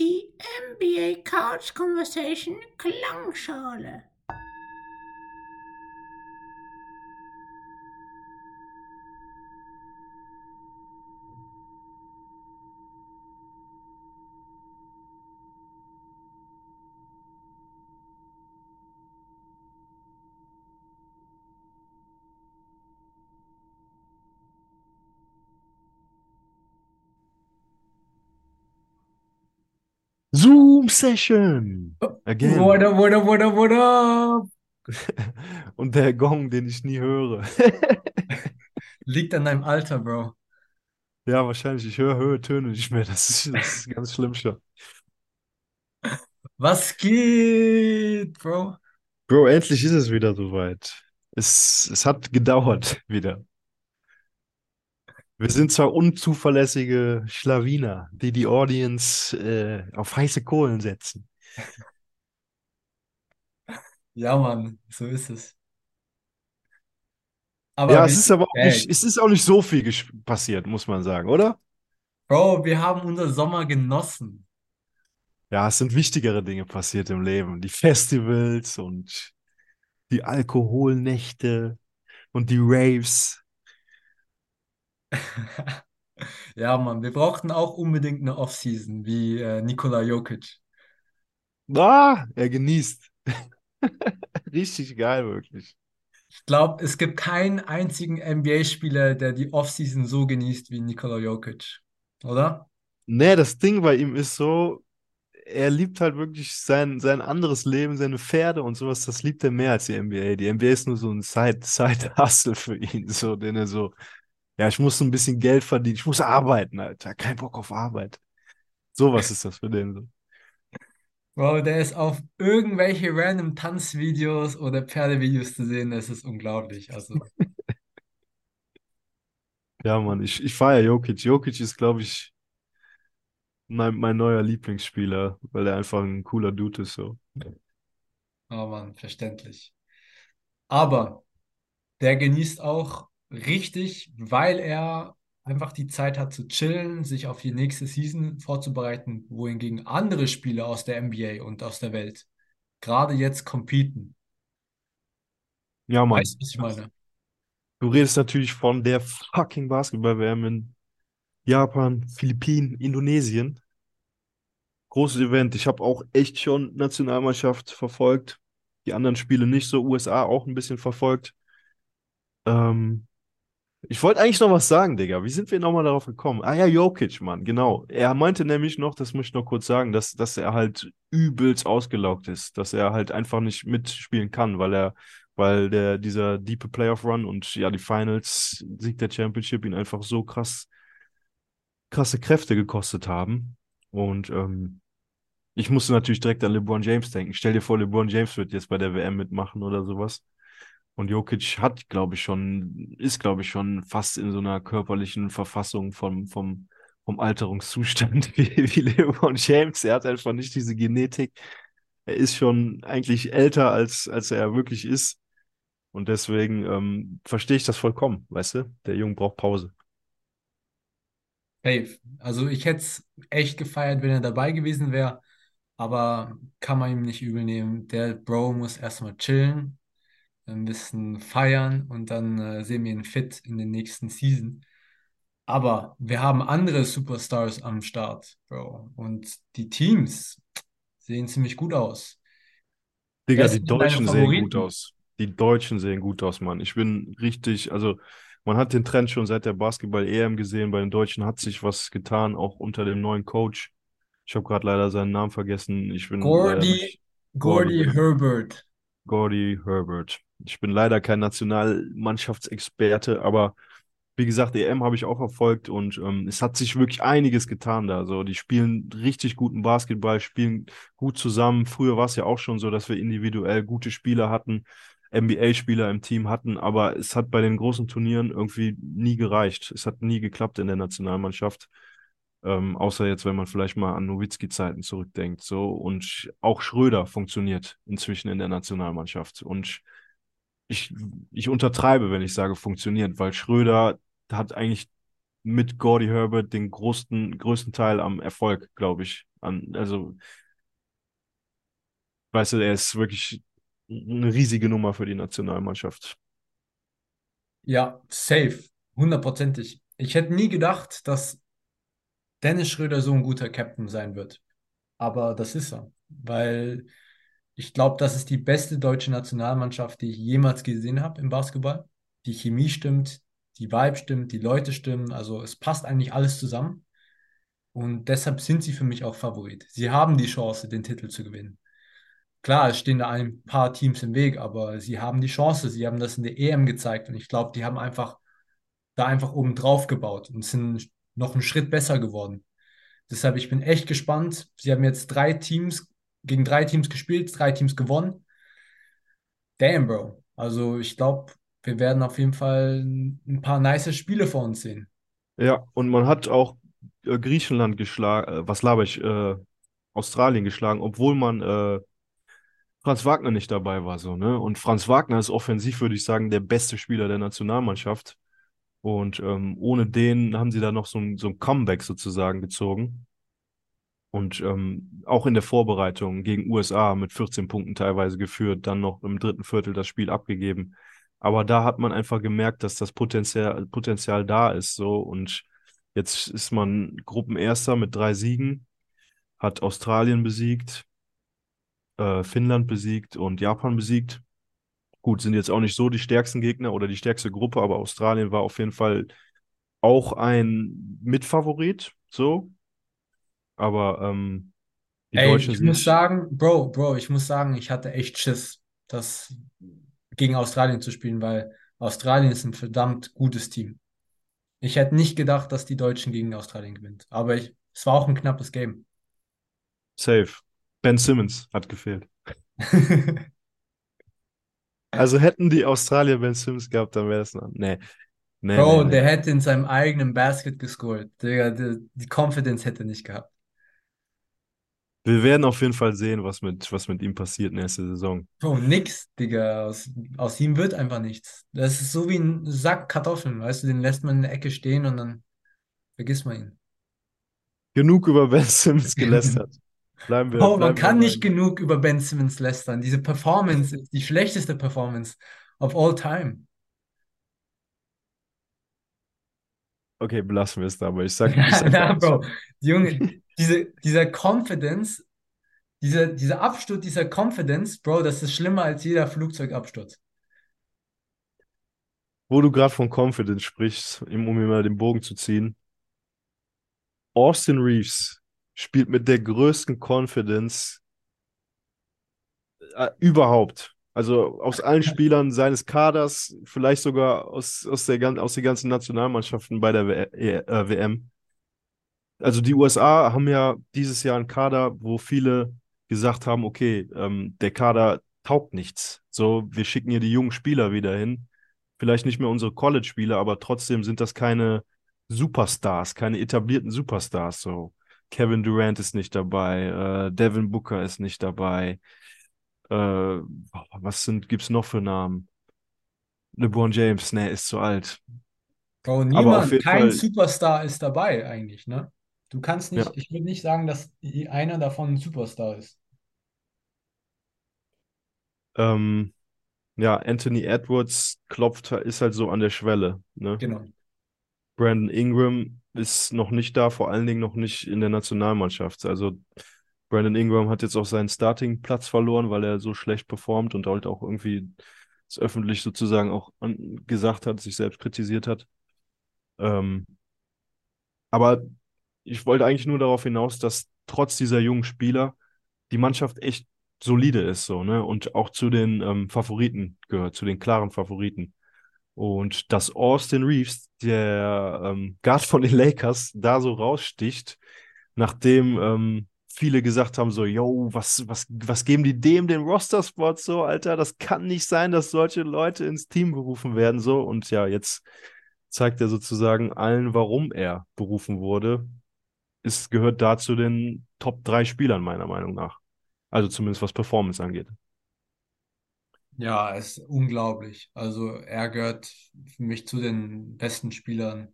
Die NBA Couch Conversation Klangschale. Zoom Session. Again. What up, what up, what up, what up? Und der Gong, den ich nie höre. Liegt an deinem Alter, Bro. Ja, wahrscheinlich. Ich höre höhere Töne nicht mehr. Das ist, das ist ganz schlimm schon. Was geht, Bro? Bro, endlich ist es wieder soweit. Es, es hat gedauert wieder. Wir sind zwar unzuverlässige Schlawiner, die die Audience äh, auf heiße Kohlen setzen. Ja, Mann, so ist es. Aber Ja, es ist aber auch nicht, es ist auch nicht so viel passiert, muss man sagen, oder? Bro, wir haben unseren Sommer genossen. Ja, es sind wichtigere Dinge passiert im Leben. Die Festivals und die Alkoholnächte und die Raves. Ja, Mann, wir brauchten auch unbedingt eine Offseason wie äh, Nikola Jokic. Ah, er genießt. Richtig geil, wirklich. Ich glaube, es gibt keinen einzigen NBA-Spieler, der die Offseason so genießt wie Nikola Jokic, oder? Nee, das Ding bei ihm ist so, er liebt halt wirklich sein, sein anderes Leben, seine Pferde und sowas, das liebt er mehr als die NBA. Die NBA ist nur so ein Side, Side-Hustle für ihn, so, den er so, ja, ich muss ein bisschen Geld verdienen, ich muss arbeiten, Alter, kein Bock auf Arbeit. Sowas ist das für den so. Bro, der ist auf irgendwelche random Tanzvideos oder Pferdevideos zu sehen, das ist unglaublich. Also, Ja, Mann, ich, ich feiere Jokic. Jokic ist, glaube ich, mein, mein neuer Lieblingsspieler, weil er einfach ein cooler Dude ist, so. oh Mann, verständlich. Aber der genießt auch richtig, weil er einfach die Zeit hat zu chillen, sich auf die nächste Season vorzubereiten, wohingegen andere Spieler aus der NBA und aus der Welt gerade jetzt competen. Ja, Mann. Weißt du, was ich meine? Du redest natürlich von der fucking Basketball-WM in Japan, Philippinen, Indonesien. Großes Event. Ich habe auch echt schon Nationalmannschaft verfolgt. Die anderen Spiele nicht so. USA auch ein bisschen verfolgt. Ähm, ich wollte eigentlich noch was sagen, Digga. Wie sind wir nochmal darauf gekommen? Ah ja, Jokic, Mann, genau. Er meinte nämlich noch, das muss ich noch kurz sagen, dass, dass er halt übelst ausgelaugt ist, dass er halt einfach nicht mitspielen kann, weil er, weil der, dieser diepe Playoff Run und ja, die Finals, Sieg der Championship ihn einfach so krass, krasse Kräfte gekostet haben. Und ähm, ich musste natürlich direkt an LeBron James denken. Stell dir vor, LeBron James wird jetzt bei der WM mitmachen oder sowas. Und Jokic hat, glaube ich, schon, ist, glaube ich, schon fast in so einer körperlichen Verfassung vom, vom, vom Alterungszustand wie, wie LeBron James. Er hat einfach nicht diese Genetik. Er ist schon eigentlich älter, als, als er wirklich ist. Und deswegen ähm, verstehe ich das vollkommen, weißt du? Der Junge braucht Pause. Safe. Also ich hätte es echt gefeiert, wenn er dabei gewesen wäre, aber kann man ihm nicht übel nehmen. Der Bro muss erstmal chillen, ein bisschen feiern und dann äh, sehen wir ihn fit in den nächsten Season. Aber wir haben andere Superstars am Start, Bro. Und die Teams sehen ziemlich gut aus. Digga, die Deutschen sehen gut aus. Die Deutschen sehen gut aus, Mann. Ich bin richtig, also man hat den Trend schon seit der Basketball-EM gesehen. Bei den Deutschen hat sich was getan, auch unter dem neuen Coach. Ich habe gerade leider seinen Namen vergessen. Ich bin nicht Gordy Gordy, Herbert. Gordy Herbert. Ich bin leider kein Nationalmannschaftsexperte, aber wie gesagt, EM habe ich auch verfolgt und ähm, es hat sich wirklich einiges getan da. Also die spielen richtig guten Basketball, spielen gut zusammen. Früher war es ja auch schon so, dass wir individuell gute Spieler hatten, NBA-Spieler im Team hatten, aber es hat bei den großen Turnieren irgendwie nie gereicht. Es hat nie geklappt in der Nationalmannschaft. Ähm, außer jetzt, wenn man vielleicht mal an Nowitzki-Zeiten zurückdenkt. So, und auch Schröder funktioniert inzwischen in der Nationalmannschaft. Und ich, ich untertreibe, wenn ich sage funktioniert, weil Schröder hat eigentlich mit Gordy Herbert den größten, größten Teil am Erfolg, glaube ich. An, also, weißt du, er ist wirklich eine riesige Nummer für die Nationalmannschaft. Ja, safe, hundertprozentig. Ich hätte nie gedacht, dass Dennis Schröder so ein guter Captain sein wird. Aber das ist er, weil ich glaube, das ist die beste deutsche Nationalmannschaft, die ich jemals gesehen habe im Basketball. Die Chemie stimmt, die Vibe stimmt, die Leute stimmen. Also es passt eigentlich alles zusammen. Und deshalb sind sie für mich auch Favorit. Sie haben die Chance, den Titel zu gewinnen. Klar, es stehen da ein paar Teams im Weg, aber sie haben die Chance. Sie haben das in der EM gezeigt. Und ich glaube, die haben einfach da einfach oben drauf gebaut und sind noch einen Schritt besser geworden. Deshalb, ich bin echt gespannt. Sie haben jetzt drei Teams, gegen drei Teams gespielt, drei Teams gewonnen. Damn, Bro. Also ich glaube, wir werden auf jeden Fall ein paar nice Spiele vor uns sehen. Ja, und man hat auch äh, Griechenland geschlagen, äh, was laber ich, äh, Australien geschlagen, obwohl man äh, Franz Wagner nicht dabei war, so, ne? Und Franz Wagner ist offensiv, würde ich sagen, der beste Spieler der Nationalmannschaft. Und ähm, ohne den haben sie da noch so ein, so ein Comeback sozusagen gezogen. Und ähm, auch in der Vorbereitung gegen USA mit 14 Punkten teilweise geführt, dann noch im dritten Viertel das Spiel abgegeben. Aber da hat man einfach gemerkt, dass das Potenzial, Potenzial da ist. So. Und jetzt ist man Gruppenerster mit drei Siegen, hat Australien besiegt, äh, Finnland besiegt und Japan besiegt. Gut, sind jetzt auch nicht so die stärksten Gegner oder die stärkste Gruppe, aber Australien war auf jeden Fall auch ein Mitfavorit, so. Aber ähm, die Ey, Deutschen ich muss sagen, Bro, Bro, ich muss sagen, ich hatte echt Schiss, das gegen Australien zu spielen, weil Australien ist ein verdammt gutes Team. Ich hätte nicht gedacht, dass die Deutschen gegen Australien gewinnt. Aber ich, es war auch ein knappes Game. Safe. Ben Simmons hat gefehlt. Also hätten die Australier Ben Simmons gehabt, dann wäre das noch. Nee. Nee, Bro, nee, der nee. hätte in seinem eigenen Basket gescored. Digga, die, die Confidence hätte er nicht gehabt. Wir werden auf jeden Fall sehen, was mit, was mit ihm passiert nächste Saison. Bro, nix, Digga. Aus, aus ihm wird einfach nichts. Das ist so wie ein Sack Kartoffeln, weißt du, den lässt man in der Ecke stehen und dann vergisst man ihn. Genug über Ben Simmons gelästert. Bleiben wir, man bleiben wir kann bei- nicht genug über Ben Simmons lästern. Diese Performance ist die schlechteste Performance of all time. Okay, belassen wir es dabei. Ich sag, ich sag Na. Bro, Junge, diese, dieser Confidence, dieser, dieser Absturz dieser Confidence, Bro, das ist schlimmer als jeder Flugzeugabsturz. Wo du gerade von Confidence sprichst, um mir mal den Bogen zu ziehen. Austin Reeves spielt mit der größten Confidence äh, überhaupt. Also aus allen Spielern seines Kaders, vielleicht sogar aus, aus, der, aus den ganzen Nationalmannschaften bei der w äh, WM. Also die USA haben ja dieses Jahr einen Kader, wo viele gesagt haben, okay, ähm, der Kader taugt nichts. So, wir schicken hier die jungen Spieler wieder hin. Vielleicht nicht mehr unsere College-Spieler, aber trotzdem sind das keine Superstars, keine etablierten Superstars. So, Kevin Durant ist nicht dabei, äh, Devin Booker ist nicht dabei. Äh, was sind, gibt's noch für Namen? LeBron James, nee, ist zu alt. Aber niemand, kein Fall- Superstar ist dabei eigentlich, ne? Du kannst nicht, Ja. ich würde nicht sagen, dass einer davon ein Superstar ist. Ähm, ja, Anthony Edwards klopft, ist halt so an der Schwelle. Ne? Genau. Brandon Ingram ist noch nicht da, vor allen Dingen noch nicht in der Nationalmannschaft. Also Brandon Ingram hat jetzt auch seinen Starting-Platz verloren, weil er so schlecht performt und halt auch irgendwie es öffentlich sozusagen auch gesagt hat, sich selbst kritisiert hat. Ähm, aber ich wollte eigentlich nur darauf hinaus, dass trotz dieser jungen Spieler die Mannschaft echt solide ist, so, ne? Und auch zu den ähm, Favoriten gehört, zu den klaren Favoriten. Und dass Austin Reeves, der ähm, Guard von den Lakers, da so raussticht, nachdem ähm, viele gesagt haben, so, yo, was, was, was geben die dem den Roster-Spot so, Alter? Das kann nicht sein, dass solche Leute ins Team berufen werden, so. Und ja, jetzt zeigt er sozusagen allen, warum er berufen wurde. Es gehört da zu den Top 3 Spielern, meiner Meinung nach. Also zumindest was Performance angeht. Ja, es ist unglaublich. Also er gehört für mich zu den besten Spielern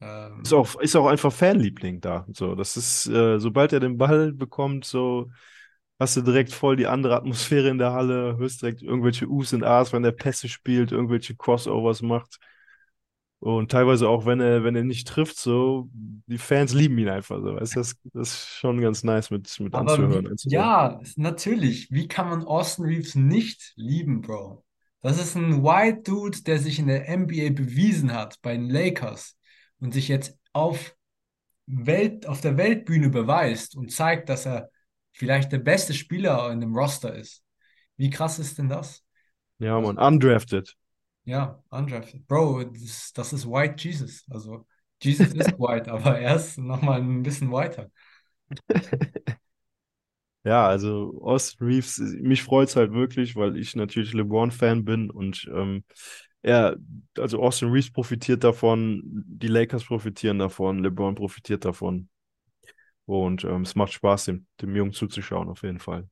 Ähm, Ist auch, ist auch einfach Fanliebling da. So, das ist, äh, sobald er den Ball bekommt, so hast du direkt voll die andere Atmosphäre in der Halle, hörst direkt irgendwelche U's und A's, wenn er Pässe spielt, irgendwelche Crossovers macht. Und teilweise auch, wenn er, wenn er nicht trifft, so, die Fans lieben ihn einfach so. Weißt das, das ist schon ganz nice mit, mit aber anzuhören. wie, anzuhören. ja, natürlich. Wie kann man Austin Reeves nicht lieben, Bro? Das ist ein White Dude, der sich in der NBA bewiesen hat bei den Lakers und sich jetzt auf Welt, auf der Weltbühne beweist und zeigt, dass er vielleicht der beste Spieler in dem Roster ist. Wie krass ist denn das? Ja, man, undrafted. Ja, undrafted. Bro, das, das ist White Jesus. Also, Jesus ist white, aber er ist nochmal ein bisschen whiter. Ja, also Austin Reeves, mich freut es halt wirklich, weil ich natürlich LeBron-Fan bin und ähm, er, also Austin Reeves profitiert davon, die Lakers profitieren davon, LeBron profitiert davon. Und ähm, es macht Spaß, dem, dem Jungen zuzuschauen, auf jeden Fall.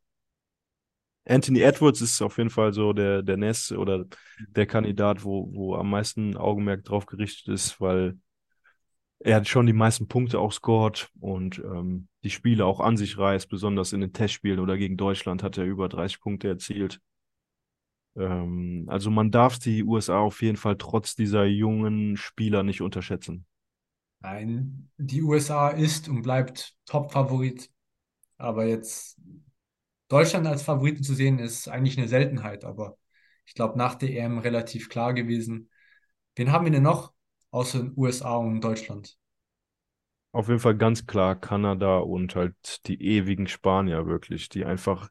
Anthony Edwards ist auf jeden Fall so der, der nächste oder der Kandidat, wo, wo am meisten Augenmerk drauf gerichtet ist, weil er hat schon die meisten Punkte auch scored und ähm, die Spiele auch an sich reißt, besonders in den Testspielen oder gegen Deutschland hat er über 30 Punkte erzielt. Ähm, also man darf die USA auf jeden Fall trotz dieser jungen Spieler nicht unterschätzen. Nein, die USA ist und bleibt Top-Favorit. Aber jetzt Deutschland als Favoriten zu sehen, ist eigentlich eine Seltenheit. Aber ich glaube, nach der EM relativ klar gewesen. Wen haben wir denn noch außer den USA und Deutschland? Auf jeden Fall ganz klar Kanada und halt die ewigen Spanier wirklich, die einfach,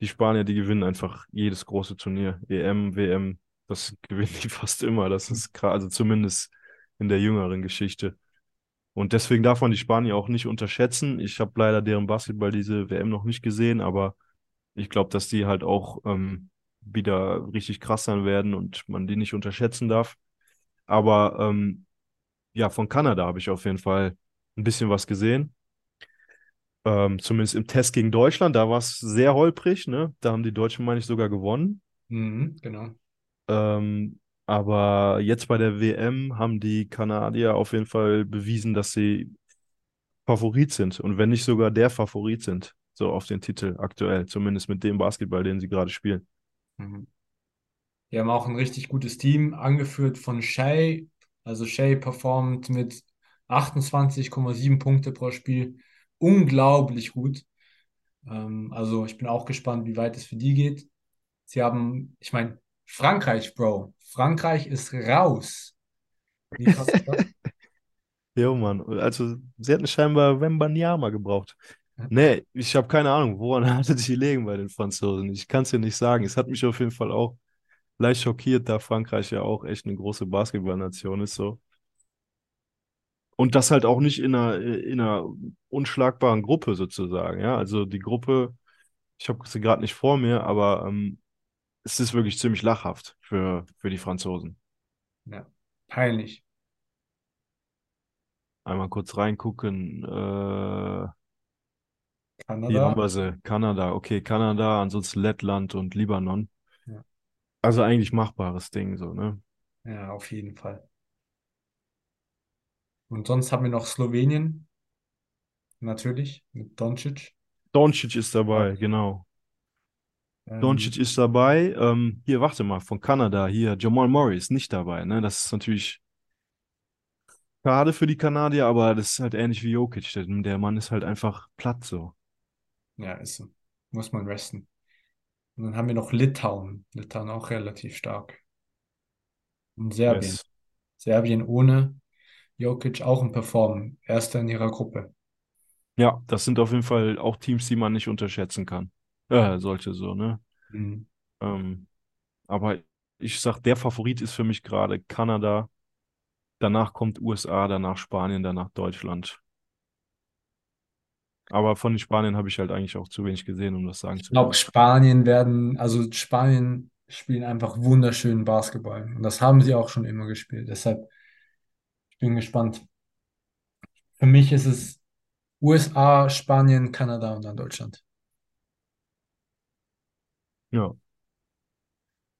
die Spanier, die gewinnen einfach jedes große Turnier. EM, WM, das gewinnen die fast immer. Das ist krass, also zumindest in der jüngeren Geschichte. Und deswegen darf man die Spanier auch nicht unterschätzen. Ich habe leider deren Basketball diese WM noch nicht gesehen, aber ich glaube, dass die halt auch ähm, wieder richtig krass sein werden und man die nicht unterschätzen darf. Aber ähm, ja, von Kanada habe ich auf jeden Fall ein bisschen was gesehen. Ähm, zumindest im Test gegen Deutschland, da war es sehr holprig, ne? Da haben die Deutschen, meine ich, sogar gewonnen. Mhm, genau. Ähm, aber jetzt bei der WM haben die Kanadier auf jeden Fall bewiesen, dass sie Favorit sind und wenn nicht sogar der Favorit sind, so auf den Titel aktuell, zumindest mit dem Basketball, den sie gerade spielen. Mhm. Die haben auch ein richtig gutes Team, angeführt von Shea. Also Shea performt mit 28,7 Punkte pro Spiel. Unglaublich gut. Ähm, also ich bin auch gespannt, wie weit es für die geht. Sie haben, ich meine, Frankreich, Bro. Frankreich ist raus. Wie krass ist das? Jo, Mann. Also, sie hätten scheinbar Wembanyama gebraucht. Nee, ich habe keine Ahnung, woran hatte die liegen bei den Franzosen. Ich kann es dir nicht sagen. Es hat mich auf jeden Fall auch leicht schockiert, da Frankreich ja auch echt eine große Basketballnation ist so. Und das halt auch nicht in einer, in einer unschlagbaren Gruppe sozusagen, ja. Also die Gruppe, ich habe sie gerade nicht vor mir, aber ähm, es ist wirklich ziemlich lachhaft für, für die Franzosen. Ja, peinlich. Einmal kurz reingucken. Äh, hier Kanada. haben wir sie. Kanada. Okay, Kanada, ansonsten Lettland und Libanon. Ja. Also eigentlich machbares Ding, so, ne? Ja, auf jeden Fall. Und sonst haben wir noch Slowenien. Natürlich, mit Doncic. Doncic ist dabei, genau. Doncic Ähm, ist dabei. Ähm, hier, warte mal, von Kanada, hier, Jamal Murray ist nicht dabei, ne? Das ist natürlich schade für die Kanadier, aber das ist halt ähnlich wie Jokic. Der, Mann ist halt einfach platt so. ja, ist so. Muss man resten. Und dann haben wir noch Litauen. Litauen auch relativ stark. Und Serbien. Yes. Serbien ohne Jokic auch im Performen. Erster in ihrer Gruppe. Ja, das sind auf jeden Fall auch Teams, die man nicht unterschätzen kann. Äh, solche so, ne? Mhm. Ähm, aber ich sag, der Favorit ist für mich gerade Kanada. Danach kommt USA, danach Spanien, danach Deutschland. Aber von den Spaniern habe ich halt eigentlich auch zu wenig gesehen, um das sagen Ich zu glaube, können. Spanien werden, also Spanien spielen einfach wunderschönen Basketball. Und das haben sie auch schon immer gespielt. Deshalb, ich bin gespannt. Für mich ist es USA, Spanien, Kanada und dann Deutschland. Ja,